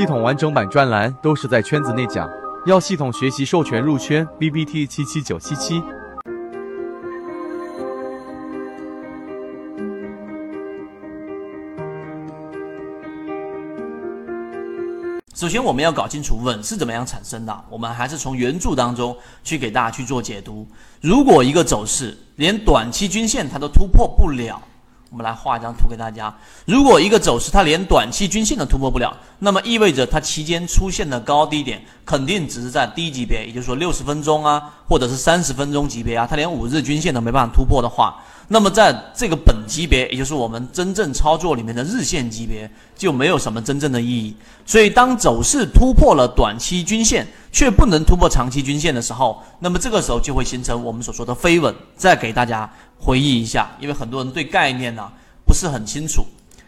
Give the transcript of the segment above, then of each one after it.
系统完整版专栏都是在圈子内讲，要系统学习授权入圈，B B T 七七九七七。首先，我们要搞清楚稳是怎么样产生的。我们还是从原著当中去给大家去做解读。如果一个走势连短期均线它都突破不了，我们来画一张图给大家。如果一个走势它连短期均线都突破不了，那么意味着它期间出现的高低点肯定只是在低级别，也就是说六十分钟啊，或者是三十分钟级别啊，它连五日均线都没办法突破的话，那么在这个本级别，也就是我们真正操作里面的日线级别，就没有什么真正的意义。所以，当走势突破了短期均线，却不能突破长期均线的时候，那么这个时候就会形成我们所说的飞稳。再给大家。回忆一下，因为很多人对概念呢不是很清楚，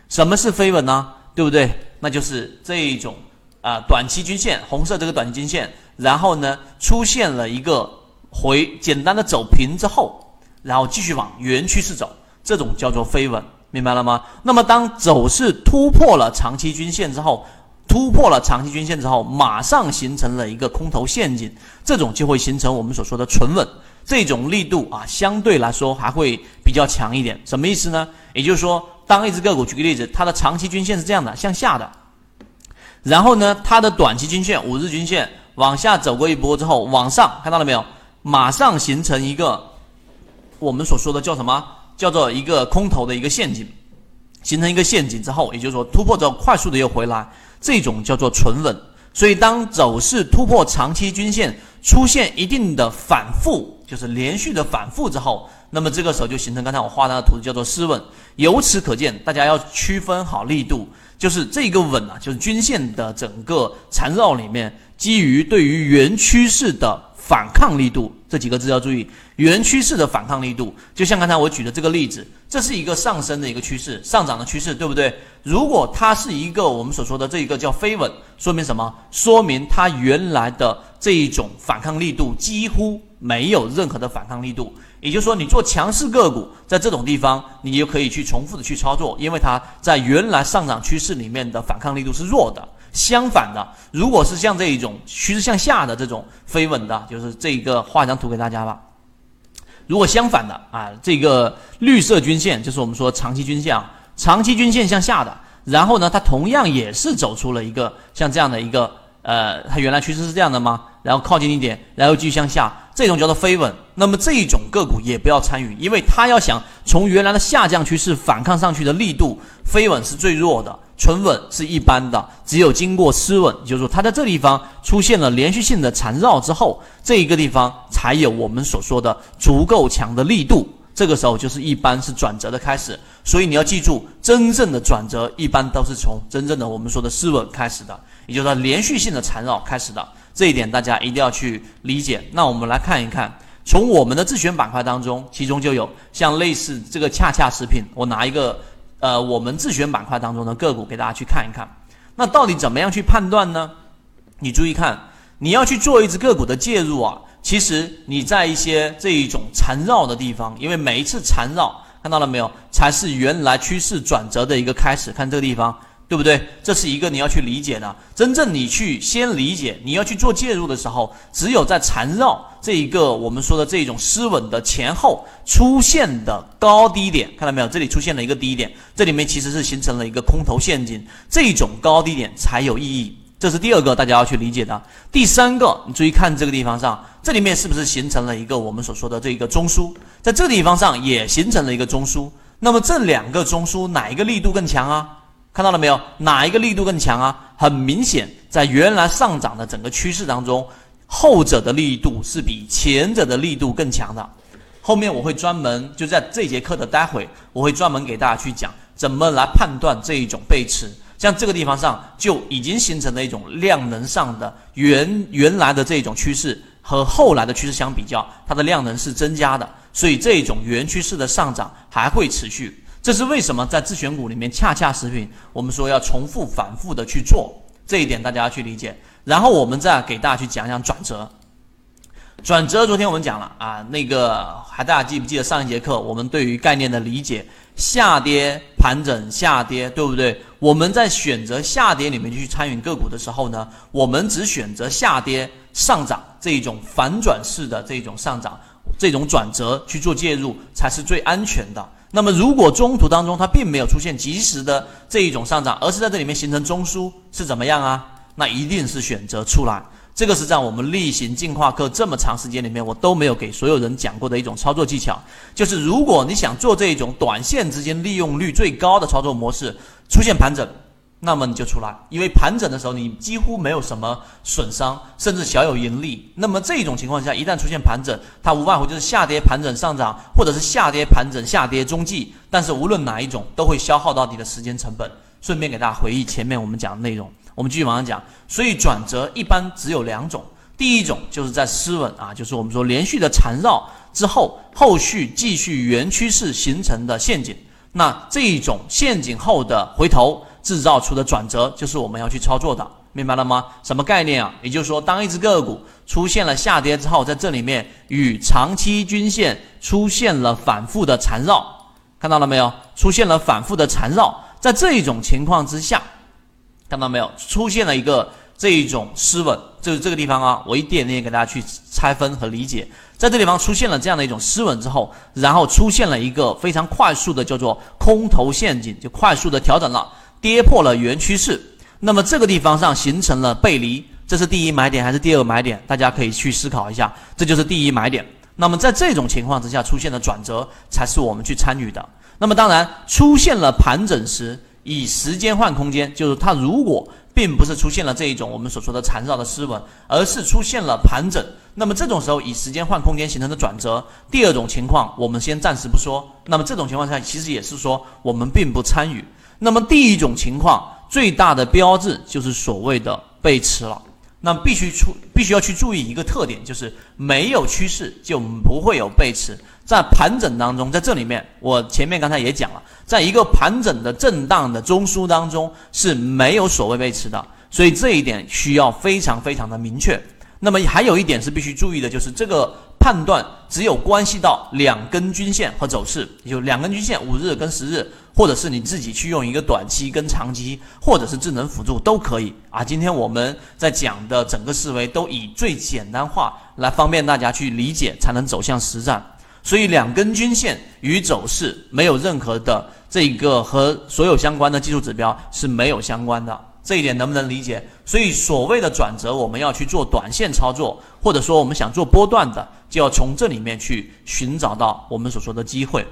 什么是飞稳呢？对不对？那就是这一种啊，短期均线，红色这个短期均线，然后呢出现了一个回简单的走平之后，然后继续往原趋势走，这种叫做飞稳，明白了吗？那么当走势突破了长期均线之后，突破了长期均线之后，马上形成了一个空头陷阱，这种就会形成我们所说的纯稳。这种力度啊，相对来说还会比较强一点。什么意思呢？也就是说，当一只个股，举个例子，它的长期均线是这样的，向下的，然后呢，它的短期均线、五日均线往下走过一波之后，往上，看到了没有？马上形成一个我们所说的叫什么？叫做一个空头的一个陷阱，形成一个陷阱之后，也就是说突破之后快速的又回来，这种叫做纯稳。所以，当走势突破长期均线，出现一定的反复，就是连续的反复之后，那么这个时候就形成刚才我画那个图，叫做失稳。由此可见，大家要区分好力度，就是这个稳啊，就是均线的整个缠绕里面，基于对于原趋势的。反抗力度这几个字要注意，原趋势的反抗力度，就像刚才我举的这个例子，这是一个上升的一个趋势，上涨的趋势，对不对？如果它是一个我们所说的这一个叫飞稳，说明什么？说明它原来的这一种反抗力度几乎没有任何的反抗力度。也就是说，你做强势个股，在这种地方，你就可以去重复的去操作，因为它在原来上涨趋势里面的反抗力度是弱的。相反的，如果是像这一种趋势向下的这种飞稳的，就是这一个画一张图给大家吧。如果相反的啊，这个绿色均线就是我们说长期均线啊，长期均线向下的，然后呢，它同样也是走出了一个像这样的一个呃，它原来趋势是这样的吗？然后靠近一点，然后继续向下，这种叫做飞稳。那么这一种个股也不要参与，因为它要想从原来的下降趋势反抗上去的力度，飞稳是最弱的。纯稳是一般的，只有经过失稳，就是说它在这地方出现了连续性的缠绕之后，这一个地方才有我们所说的足够强的力度。这个时候就是一般是转折的开始。所以你要记住，真正的转折一般都是从真正的我们说的失稳开始的，也就是说连续性的缠绕开始的。这一点大家一定要去理解。那我们来看一看，从我们的自选板块当中，其中就有像类似这个恰恰食品，我拿一个。呃，我们自选板块当中的个股给大家去看一看，那到底怎么样去判断呢？你注意看，你要去做一只个股的介入啊，其实你在一些这一种缠绕的地方，因为每一次缠绕，看到了没有，才是原来趋势转折的一个开始。看这个地方。对不对？这是一个你要去理解的。真正你去先理解，你要去做介入的时候，只有在缠绕这一个我们说的这种失稳的前后出现的高低点，看到没有？这里出现了一个低点，这里面其实是形成了一个空头陷阱，这种高低点才有意义。这是第二个大家要去理解的。第三个，你注意看这个地方上，这里面是不是形成了一个我们所说的这个中枢？在这个地方上也形成了一个中枢。那么这两个中枢哪一个力度更强啊？看到了没有？哪一个力度更强啊？很明显，在原来上涨的整个趋势当中，后者的力度是比前者的力度更强的。后面我会专门就在这节课的待会，我会专门给大家去讲怎么来判断这一种背驰。像这个地方上就已经形成了一种量能上的原原来的这种趋势和后来的趋势相比较，它的量能是增加的，所以这种原趋势的上涨还会持续。这是为什么在自选股里面，恰恰食品我们说要重复反复的去做这一点，大家要去理解。然后我们再给大家去讲讲转折。转折，昨天我们讲了啊，那个还大家记不记得上一节课我们对于概念的理解，下跌盘整下跌，对不对？我们在选择下跌里面去参与个股的时候呢，我们只选择下跌上涨这一种反转式的这种上涨，这种转折去做介入才是最安全的。那么如果中途当中它并没有出现及时的这一种上涨，而是在这里面形成中枢，是怎么样啊？那一定是选择出来。这个是在我们例行进化课这么长时间里面，我都没有给所有人讲过的一种操作技巧，就是如果你想做这一种短线之间利用率最高的操作模式，出现盘整，那么你就出来，因为盘整的时候你几乎没有什么损伤，甚至小有盈利。那么这种情况下，一旦出现盘整，它无外乎就是下跌盘整上涨，或者是下跌盘整下跌中继。但是无论哪一种，都会消耗到你的时间成本。顺便给大家回忆前面我们讲的内容。我们继续往上讲，所以转折一般只有两种，第一种就是在失稳啊，就是我们说连续的缠绕之后，后续继续原趋势形成的陷阱，那这一种陷阱后的回头制造出的转折，就是我们要去操作的，明白了吗？什么概念啊？也就是说，当一只个股出现了下跌之后，在这里面与长期均线出现了反复的缠绕，看到了没有？出现了反复的缠绕，在这一种情况之下。看到没有？出现了一个这一种失稳，就是这个地方啊，我一点点给大家去拆分和理解。在这地方出现了这样的一种失稳之后，然后出现了一个非常快速的叫做空头陷阱，就快速的调整了，跌破了原趋势。那么这个地方上形成了背离，这是第一买点还是第二买点？大家可以去思考一下。这就是第一买点。那么在这种情况之下出现的转折，才是我们去参与的。那么当然出现了盘整时。以时间换空间，就是它如果并不是出现了这一种我们所说的缠绕的失稳，而是出现了盘整，那么这种时候以时间换空间形成的转折，第二种情况我们先暂时不说。那么这种情况下，其实也是说我们并不参与。那么第一种情况最大的标志就是所谓的背驰了。那必须出必须要去注意一个特点，就是没有趋势就不会有背驰。在盘整当中，在这里面，我前面刚才也讲了，在一个盘整的震荡的中枢当中是没有所谓背驰的，所以这一点需要非常非常的明确。那么还有一点是必须注意的，就是这个判断只有关系到两根均线和走势，就两根均线，五日跟十日，或者是你自己去用一个短期跟长期，或者是智能辅助都可以啊。今天我们在讲的整个思维都以最简单化来方便大家去理解，才能走向实战。所以两根均线与走势没有任何的这个和所有相关的技术指标是没有相关的，这一点能不能理解？所以所谓的转折，我们要去做短线操作，或者说我们想做波段的，就要从这里面去寻找到我们所说的机会。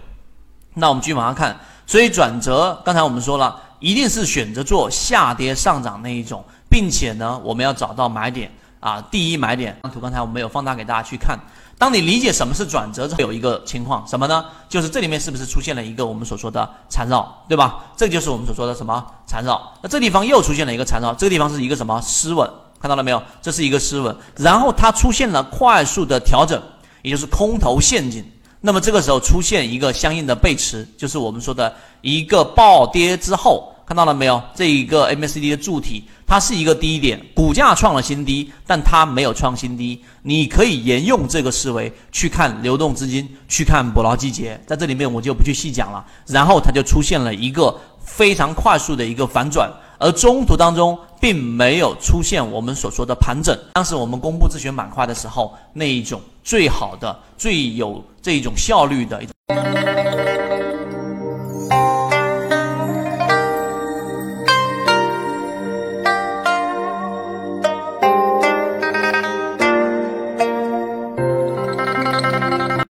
那我们继续往下看，所以转折，刚才我们说了，一定是选择做下跌上涨那一种，并且呢，我们要找到买点啊，第一买点。图刚才我们没有放大给大家去看。当你理解什么是转折之后，有一个情况什么呢？就是这里面是不是出现了一个我们所说的缠绕，对吧？这就是我们所说的什么缠绕？那这地方又出现了一个缠绕，这个地方是一个什么失稳？看到了没有？这是一个失稳，然后它出现了快速的调整，也就是空头陷阱。那么这个时候出现一个相应的背驰，就是我们说的一个暴跌之后。看到了没有？这一个 MACD 的柱体，它是一个低点，股价创了新低，但它没有创新低。你可以沿用这个思维去看流动资金，去看捕捞季节，在这里面我就不去细讲了。然后它就出现了一个非常快速的一个反转，而中途当中并没有出现我们所说的盘整。当时我们公布自选板块的时候，那一种最好的、最有这一种效率的一种。